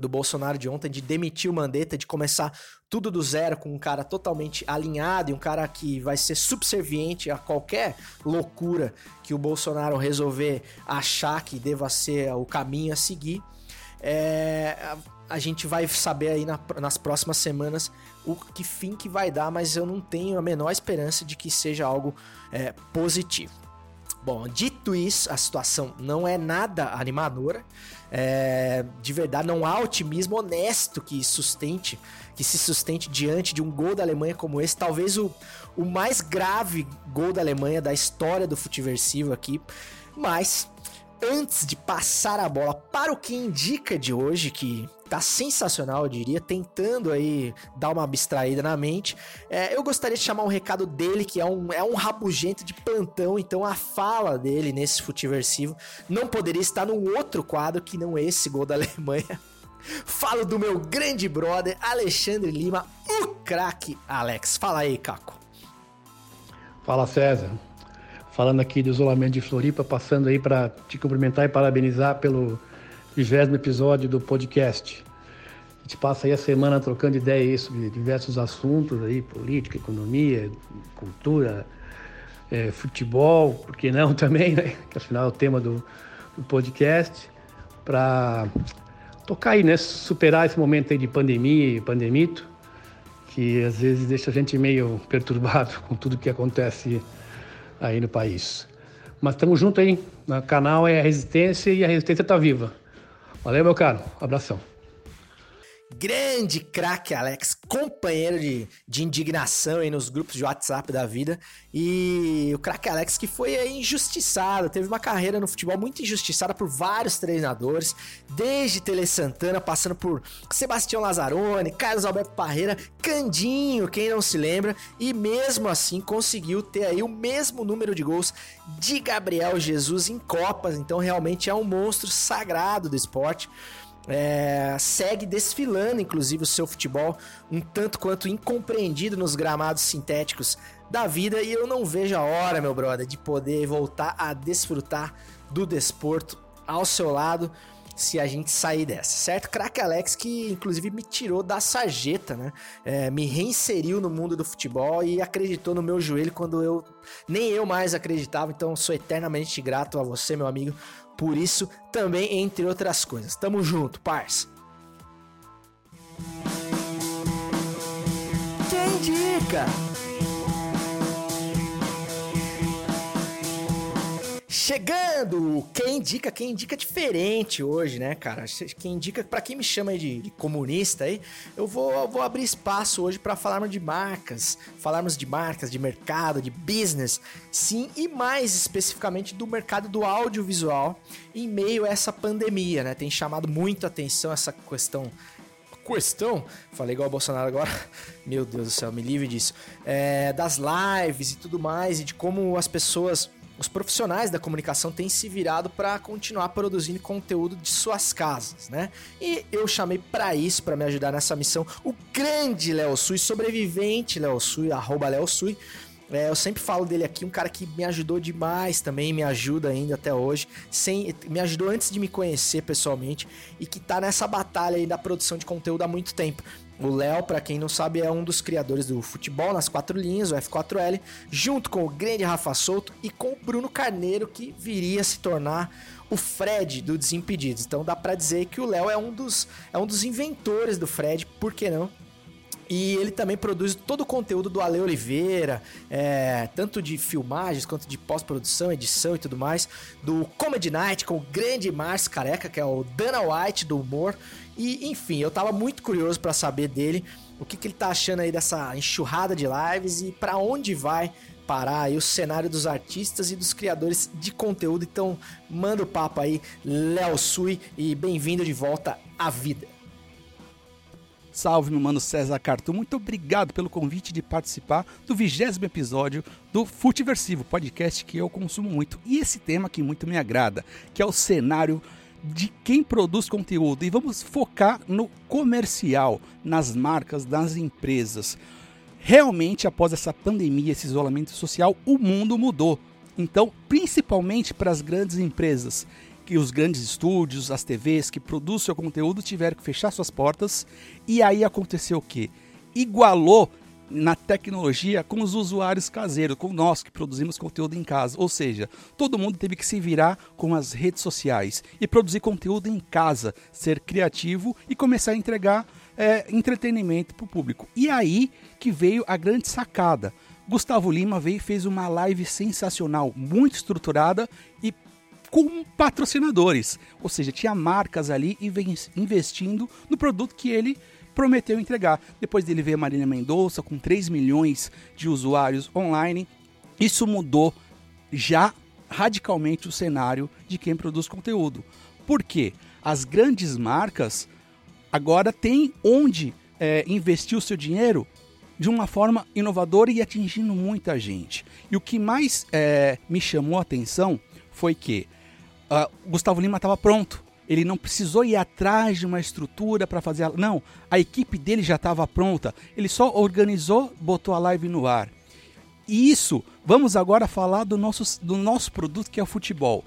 [SPEAKER 5] do Bolsonaro de ontem de demitir o Mandetta, de começar tudo do zero com um cara totalmente alinhado e um cara que vai ser subserviente a qualquer loucura que o Bolsonaro resolver achar que deva ser o caminho a seguir. É, a, gente vai saber aí na- nas próximas semanas o que fim que vai dar, mas eu não tenho a menor esperança de que seja algo é, positivo. Bom, dito isso, a situação não é nada animadora. É, de verdade, não há otimismo honesto que sustente, que se sustente diante de um gol da Alemanha como esse. Talvez o, o mais grave gol da Alemanha da história do futeversivo aqui. Mas antes de passar a bola para o que indica de hoje, que tá sensacional, eu diria, tentando aí dar uma abstraída na mente, é, eu gostaria de chamar um recado dele, que é um, é um rabugento de plantão, então a fala dele nesse futiversivo não poderia estar num outro quadro que não esse gol da Alemanha. Falo do meu grande brother Alexandre Lima, o craque Alex. Fala aí, Caco.
[SPEAKER 14] Fala César, falando aqui do isolamento de Floripa, passando aí para te cumprimentar e parabenizar pelo vigésimo episódio do podcast. A gente passa aí a semana trocando ideia aí sobre diversos assuntos aí, política, economia, cultura, eh, futebol, por que não também, né? Que afinal é o tema do, do podcast, para tocar aí, né? Superar esse momento aí de pandemia e pandemito, que às vezes deixa a gente meio perturbado com tudo que acontece aí no país. Mas estamos juntos aí, no canal é a Resistência e a Resistência tá viva. Valeu, meu caro, abração.
[SPEAKER 5] Grande craque Alex, companheiro de, de indignação aí nos grupos de WhatsApp da vida. E o craque Alex que foi injustiçado, teve uma carreira no futebol muito injustiçada por vários treinadores, desde Tele Santana, passando por Sebastião Lazzaroni, Carlos Alberto Parreira, Candinho, quem não se lembra, e mesmo assim conseguiu ter aí o mesmo número de gols de Gabriel Jesus em Copas, então realmente é um monstro sagrado do esporte. É, segue desfilando, inclusive, o seu futebol um tanto quanto incompreendido nos gramados sintéticos da vida. E eu não vejo a hora, meu brother, de poder voltar a desfrutar do desporto ao seu lado se a gente sair dessa, certo? Crack Alex, que inclusive me tirou da sarjeta, né? É, me reinseriu no mundo do futebol e acreditou no meu joelho quando eu nem eu mais acreditava. Então, sou eternamente grato a você, meu amigo, por isso também, entre outras coisas. Tamo junto, parça. Quem indica? Chegando! Quem indica, quem indica diferente hoje, né, cara? Quem indica, para quem me chama de, de, comunista aí, eu vou, vou abrir espaço hoje para falarmos de marcas, falarmos de marcas, de mercado, de business, sim, e mais especificamente do mercado do audiovisual em meio a essa pandemia, né? Tem chamado muito atenção essa questão questão, falei igual o Bolsonaro agora, meu Deus do céu, me livre disso, é, das lives e tudo mais, e de como as pessoas os profissionais da comunicação têm se virado para continuar produzindo conteúdo de suas casas, né? E eu chamei para isso, para me ajudar nessa missão, o grande Léo Sui, sobrevivente Léo Sui, arroba Léo Sui. É, eu sempre falo dele aqui, um cara que me ajudou demais também, me ajuda ainda até hoje, sem, me ajudou antes de me conhecer pessoalmente e que tá nessa batalha aí da produção de conteúdo há muito tempo. O Léo, para quem não sabe, é um dos criadores do futebol nas quatro linhas, o F4L, junto com o grande Rafa Souto e com o Bruno Carneiro, que viria a se tornar o Fred do Desimpedidos. Então dá para dizer que o Léo é um dos é um dos inventores do Fred, por que não? E ele também produz todo o conteúdo do Ale Oliveira, é, tanto de filmagens quanto de pós-produção, edição e tudo mais, do Comedy Night com o grande Márcio Careca, que é o Dana White do humor. E enfim, eu tava muito curioso para saber dele o que, que ele tá achando aí dessa enxurrada de lives e para onde vai parar aí o cenário dos artistas e dos criadores de conteúdo. Então, manda o papo aí, Léo Sui, e bem-vindo de volta à vida.
[SPEAKER 15] Salve, meu mano César Cartu. Muito obrigado pelo convite de participar do vigésimo episódio do Futiversivo, podcast que eu consumo muito. E esse tema que muito me agrada, que é o cenário de quem produz conteúdo. E vamos focar no comercial, nas marcas, nas empresas. Realmente, após essa pandemia, esse isolamento social, o mundo mudou. Então, principalmente para as grandes empresas que os grandes estúdios, as TVs que produzem seu conteúdo tiveram que fechar suas portas. E aí aconteceu o quê? Igualou na tecnologia com os usuários caseiros, com nós que produzimos conteúdo em casa. Ou seja, todo mundo teve que se virar com as redes sociais e produzir conteúdo em casa, ser criativo e começar a entregar é, entretenimento para o público. E aí que veio a grande sacada. Gustavo Lima veio e fez uma live sensacional, muito estruturada e com patrocinadores. Ou seja, tinha marcas ali investindo no produto que ele prometeu entregar. Depois dele a Marina Mendonça com 3 milhões de usuários online. Isso mudou já radicalmente o cenário de quem produz conteúdo. Por quê? As grandes marcas agora têm onde é, investir o seu dinheiro de uma forma inovadora e atingindo muita gente. E o que mais é, me chamou a atenção foi que uh, Gustavo Lima estava pronto. Ele não precisou ir atrás de uma estrutura para fazer. Não, a equipe dele já estava pronta. Ele só organizou, botou a live no ar. E isso, vamos agora falar do nosso, do nosso produto que é o futebol.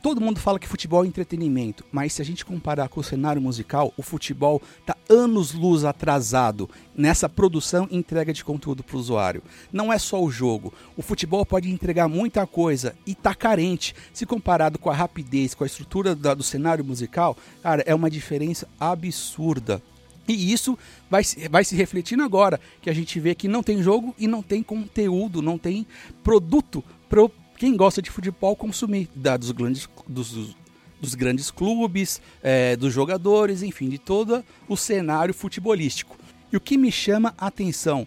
[SPEAKER 15] Todo mundo fala que futebol é entretenimento, mas se a gente comparar com o cenário musical, o futebol está anos luz atrasado nessa produção e entrega de conteúdo para o usuário. Não é só o jogo. O futebol pode entregar muita coisa e está carente. Se comparado com a rapidez, com a estrutura do cenário musical, cara, é uma diferença absurda. E isso vai, vai se refletindo agora, que a gente vê que não tem jogo e não tem conteúdo, não tem produto pro quem gosta de futebol consumir da, dos, grandes, dos, dos grandes clubes, é, dos jogadores, enfim, de todo o cenário futebolístico. E o que me chama a atenção,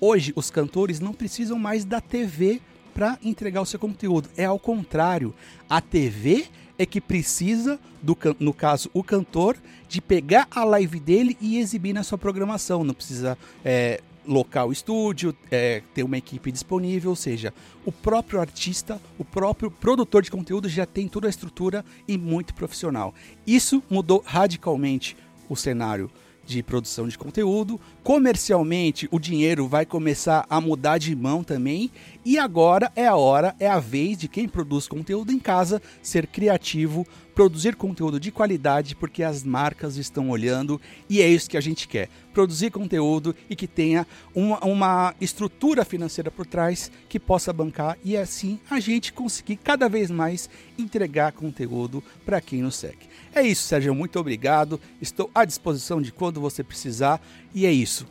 [SPEAKER 15] hoje os cantores não precisam mais da TV para entregar o seu conteúdo. É ao contrário, a TV é que precisa, do, no caso o cantor, de pegar a live dele e exibir na sua programação. Não precisa é, local estúdio, é, ter uma equipe disponível, ou seja, o próprio artista, o próprio produtor de conteúdo já tem toda a estrutura e muito profissional. Isso mudou radicalmente o cenário de produção de conteúdo. Comercialmente, o dinheiro vai começar a mudar de mão também. E agora é a hora, é a vez de quem produz conteúdo em casa ser criativo, produzir conteúdo de qualidade, porque as marcas estão olhando e é isso que a gente quer. Produzir conteúdo e que tenha uma, uma estrutura financeira por trás que possa bancar e assim a gente conseguir cada vez mais entregar conteúdo para quem nos segue. É isso, Sérgio. Muito obrigado. Estou à disposição de quando você precisar. E é isso.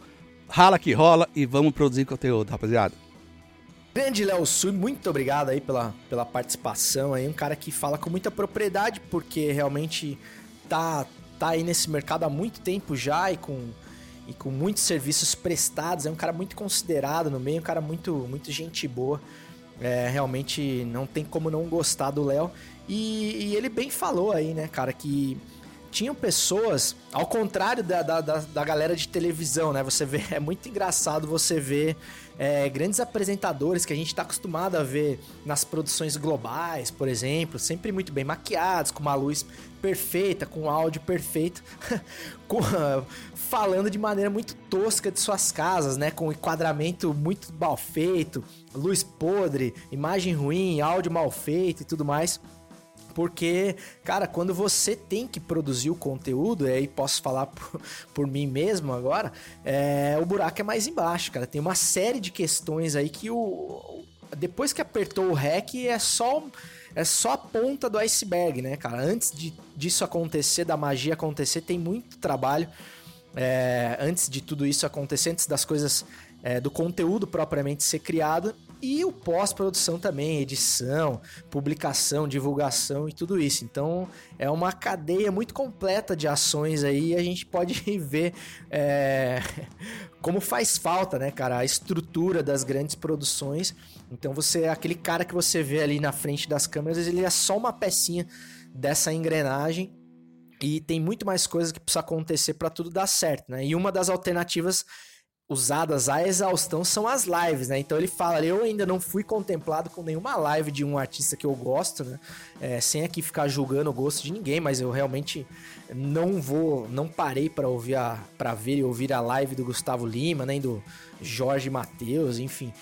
[SPEAKER 15] Rala que rola e vamos produzir conteúdo, rapaziada.
[SPEAKER 5] Grande Léo Sui, muito obrigado aí pela, pela participação aí. Um cara que fala com muita propriedade, porque realmente tá, tá aí nesse mercado há muito tempo já e com, e com muitos serviços prestados. É um cara muito considerado no meio, um cara muito, muito gente boa. É, realmente não tem como não gostar do Léo. E, e, ele bem falou aí, né, cara, que tinham pessoas, ao contrário da, da, da, galera de televisão, né? Você vê, é muito engraçado você ver é, grandes apresentadores que a gente está acostumado a ver nas produções globais, por exemplo, sempre muito bem maquiados, com uma luz perfeita, com um áudio perfeito, com, falando de maneira muito tosca de suas casas, né? Com enquadramento muito mal feito, luz podre, imagem ruim, áudio mal feito e tudo mais. Porque, cara, quando você tem que produzir o conteúdo, e aí posso falar por, por mim mesmo agora, é, o buraco é mais embaixo, cara. Tem uma série de questões aí que o. Depois que apertou o REC, é só é só a ponta do iceberg, né, cara? Antes de, disso acontecer, da magia acontecer, tem muito trabalho. É, antes de tudo isso acontecer, antes das coisas, é, do conteúdo propriamente ser criado, e o pós-produção também, edição, publicação, divulgação e tudo isso. Então é uma cadeia muito completa de ações aí e a gente pode ver é, como faz falta, né, cara, a estrutura das grandes produções. Então você, aquele cara que você vê ali na frente das câmeras, ele é só uma pecinha dessa engrenagem e tem muito mais coisas que precisa acontecer para tudo dar certo, né? E uma das alternativas usadas à exaustão são as lives, né? Então ele fala, eu ainda não fui contemplado com nenhuma live de um artista que eu gosto, né? É, sem aqui ficar julgando o gosto de ninguém, mas eu realmente não vou, não parei para ouvir a, para ver e ouvir a live do Gustavo Lima, nem do Jorge Matheus, enfim,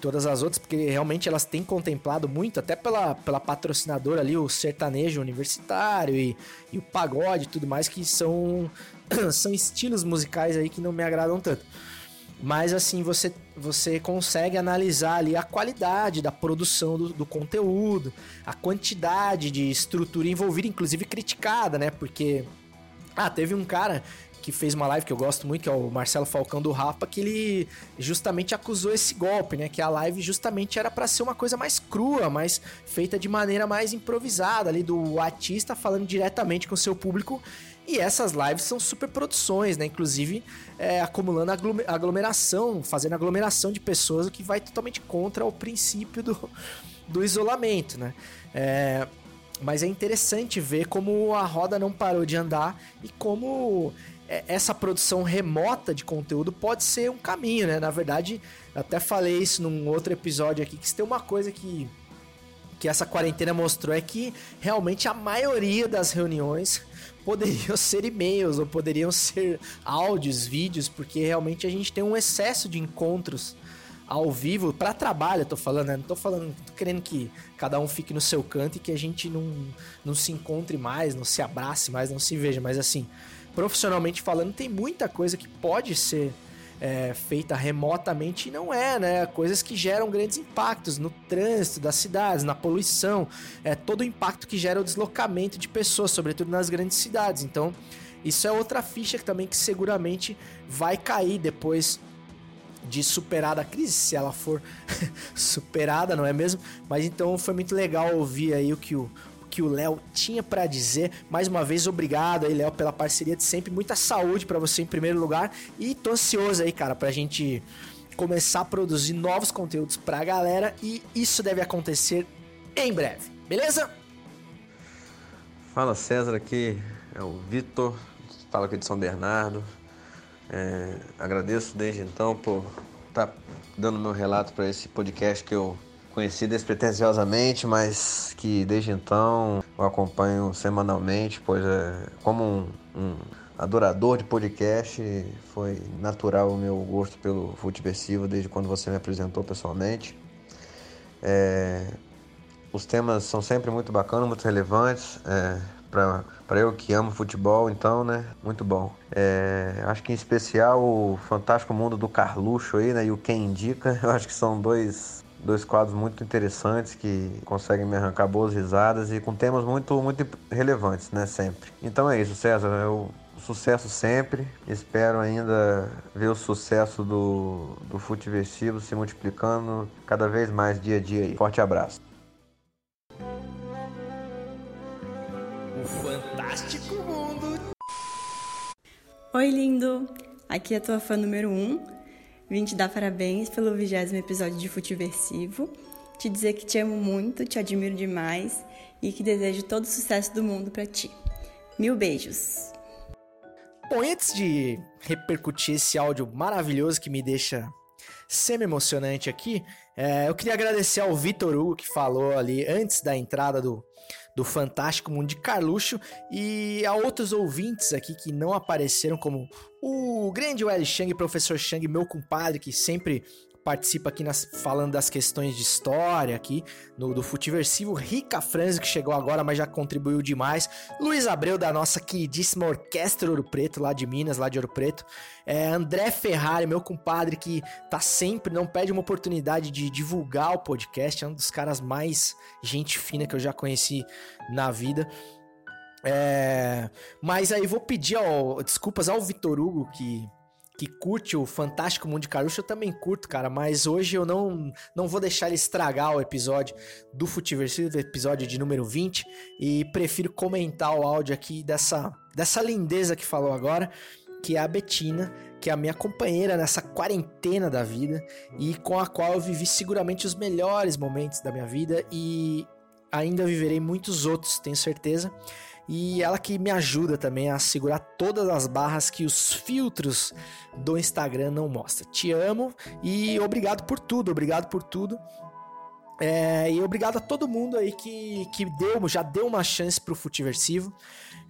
[SPEAKER 5] todas as outras, porque realmente elas têm contemplado muito, até pela, pela patrocinadora ali, o sertanejo universitário e, e o pagode e tudo mais, que são, são estilos musicais aí que não me agradam tanto. Mas assim, você, você consegue analisar ali a qualidade da produção do, do conteúdo, a quantidade de estrutura envolvida, inclusive criticada, né? Porque. Ah, teve um cara que fez uma live que eu gosto muito, que é o Marcelo Falcão do Rapa, que ele justamente acusou esse golpe, né? Que a live justamente era para ser uma coisa mais crua, mais feita de maneira mais improvisada, ali do artista falando diretamente com o seu público. E essas lives são super produções, né? Inclusive é, acumulando aglomeração, fazendo aglomeração de pessoas, o que vai totalmente contra o princípio do, do isolamento, né? É, mas é interessante ver como a roda não parou de andar e como é, essa produção remota de conteúdo pode ser um caminho, né? Na verdade, até falei isso num outro episódio aqui, que se tem uma coisa que, que essa quarentena mostrou é que realmente a maioria das reuniões poderiam ser e-mails ou poderiam ser áudios, vídeos, porque realmente a gente tem um excesso de encontros ao vivo para trabalho, eu tô falando, né? Não tô falando, tô querendo que cada um fique no seu canto e que a gente não, não se encontre mais, não se abrace mais, não se veja, mas assim, profissionalmente falando, tem muita coisa que pode ser é, feita remotamente e não é, né? Coisas que geram grandes impactos no trânsito das cidades, na poluição, é todo o impacto que gera o deslocamento de pessoas, sobretudo nas grandes cidades. Então, isso é outra ficha que também que seguramente vai cair depois de superada a crise, se ela for superada, não é mesmo? Mas então foi muito legal ouvir aí o que o, que o Léo tinha para dizer. Mais uma vez, obrigado aí, Léo, pela parceria de sempre. Muita saúde para você em primeiro lugar. E tô ansioso aí, cara, pra gente começar a produzir novos conteúdos pra galera. E isso deve acontecer em breve, beleza?
[SPEAKER 16] Fala César, aqui é o Vitor, fala aqui de São Bernardo. É, agradeço desde então por estar tá dando meu relato para esse podcast que eu conheci despretensiosamente, mas que desde então eu acompanho semanalmente, pois é como um, um adorador de podcast, foi natural o meu gosto pelo futeversivo desde quando você me apresentou pessoalmente. É, os temas são sempre muito bacanas, muito relevantes. É, para eu que amo futebol, então, né? Muito bom. É, acho que em especial o Fantástico Mundo do Carluxo aí, né? E o Quem Indica, eu acho que são dois dois quadros muito interessantes que conseguem me arrancar boas risadas e com temas muito, muito relevantes, né? Sempre. Então é isso, César. Eu sucesso sempre. Espero ainda ver o sucesso do, do Futeversivo se multiplicando cada vez mais dia a dia. Forte abraço.
[SPEAKER 5] O Fantástico Mundo.
[SPEAKER 17] Oi, lindo! Aqui é a tua fã número 1. Um. Vim te dar parabéns pelo vigésimo episódio de Futiversivo, te dizer que te amo muito, te admiro demais e que desejo todo o sucesso do mundo para ti. Mil beijos!
[SPEAKER 5] Bom, antes de repercutir esse áudio maravilhoso que me deixa semi-emocionante aqui, é, eu queria agradecer ao Vitor Hugo que falou ali antes da entrada do, do Fantástico Mundo de Carluxo. E a outros ouvintes aqui que não apareceram, como o grande Welly Chang, professor Chang, meu compadre, que sempre participa aqui nas, falando das questões de história aqui no, do Futiversivo. Rica Franzi, que chegou agora, mas já contribuiu demais. Luiz Abreu, da nossa queridíssima Orquestra Ouro Preto, lá de Minas, lá de Ouro Preto. É, André Ferrari, meu compadre, que tá sempre, não pede uma oportunidade de divulgar o podcast. É um dos caras mais gente fina que eu já conheci na vida. É, mas aí vou pedir desculpas ao Vitor Hugo, que que curte o Fantástico Mundo de Carucho, eu também curto, cara, mas hoje eu não, não vou deixar ele estragar o episódio do Futiversivo, episódio de número 20, e prefiro comentar o áudio aqui dessa, dessa lindeza que falou agora, que é a Betina, que é a minha companheira nessa quarentena da vida e com a qual eu vivi seguramente os melhores momentos da minha vida e ainda viverei muitos outros, tenho certeza e ela que me ajuda também a segurar todas as barras que os filtros do Instagram não mostram. Te amo e obrigado por tudo, obrigado por tudo. É, e obrigado a todo mundo aí que, que deu, já deu uma chance pro Futiversivo.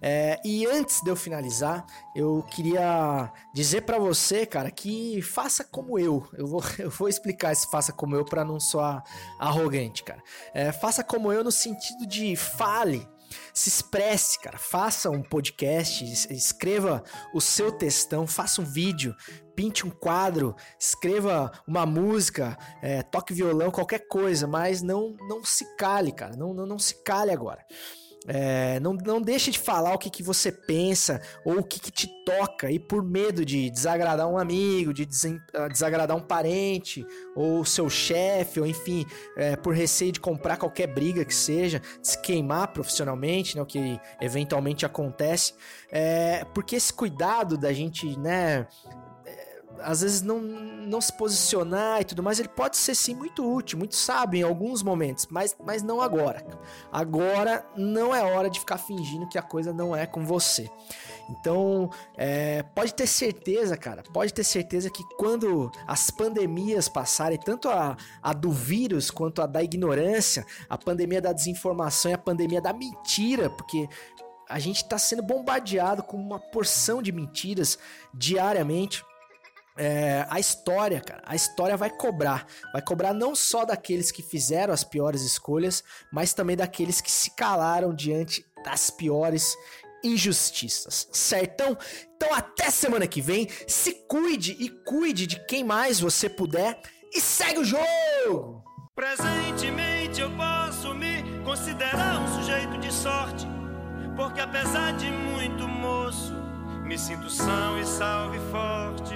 [SPEAKER 5] É, e antes de eu finalizar, eu queria dizer para você, cara, que faça como eu. Eu vou, eu vou explicar esse faça como eu para não soar arrogante, cara. É, faça como eu no sentido de fale Se expresse, cara. Faça um podcast, es- escreva o seu textão, faça um vídeo, pinte um quadro, escreva uma música, é, toque violão, qualquer coisa, mas não, não se cale, cara. Não, não, não se cale agora. É, não, não deixe de falar o que, que você pensa ou o que, que te toca. E por medo de desagradar um amigo, de desen- ah, desagradar um parente ou seu chefe, ou enfim, é, por receio de comprar qualquer briga que seja, de se queimar profissionalmente, né, o que eventualmente acontece, é, porque esse cuidado da gente, né, às vezes não, não se posicionar e tudo mais, ele pode ser sim muito útil, muito sábio em alguns momentos, mas, mas não agora. Agora não é hora de ficar fingindo que a coisa não é com você. Então, é, pode ter certeza, cara, pode ter certeza que quando as pandemias passarem, tanto a, a do vírus quanto a da ignorância, a pandemia da desinformação e a pandemia da mentira, porque a gente está sendo bombardeado com uma porção de mentiras diariamente. É, a história, cara, a história vai cobrar. Vai cobrar não só daqueles que fizeram as piores escolhas, mas também daqueles que se calaram diante das piores injustiças. Certão? Então até semana que vem. Se cuide e cuide de quem mais você puder. E segue o jogo!
[SPEAKER 9] Presentemente eu posso me considerar um sujeito de sorte, porque apesar de muito moço, me sinto são e salve forte.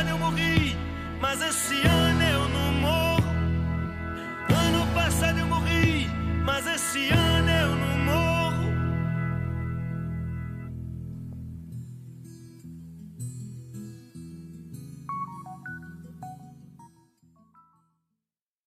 [SPEAKER 9] ano eu morri, mas esse ano eu não morri.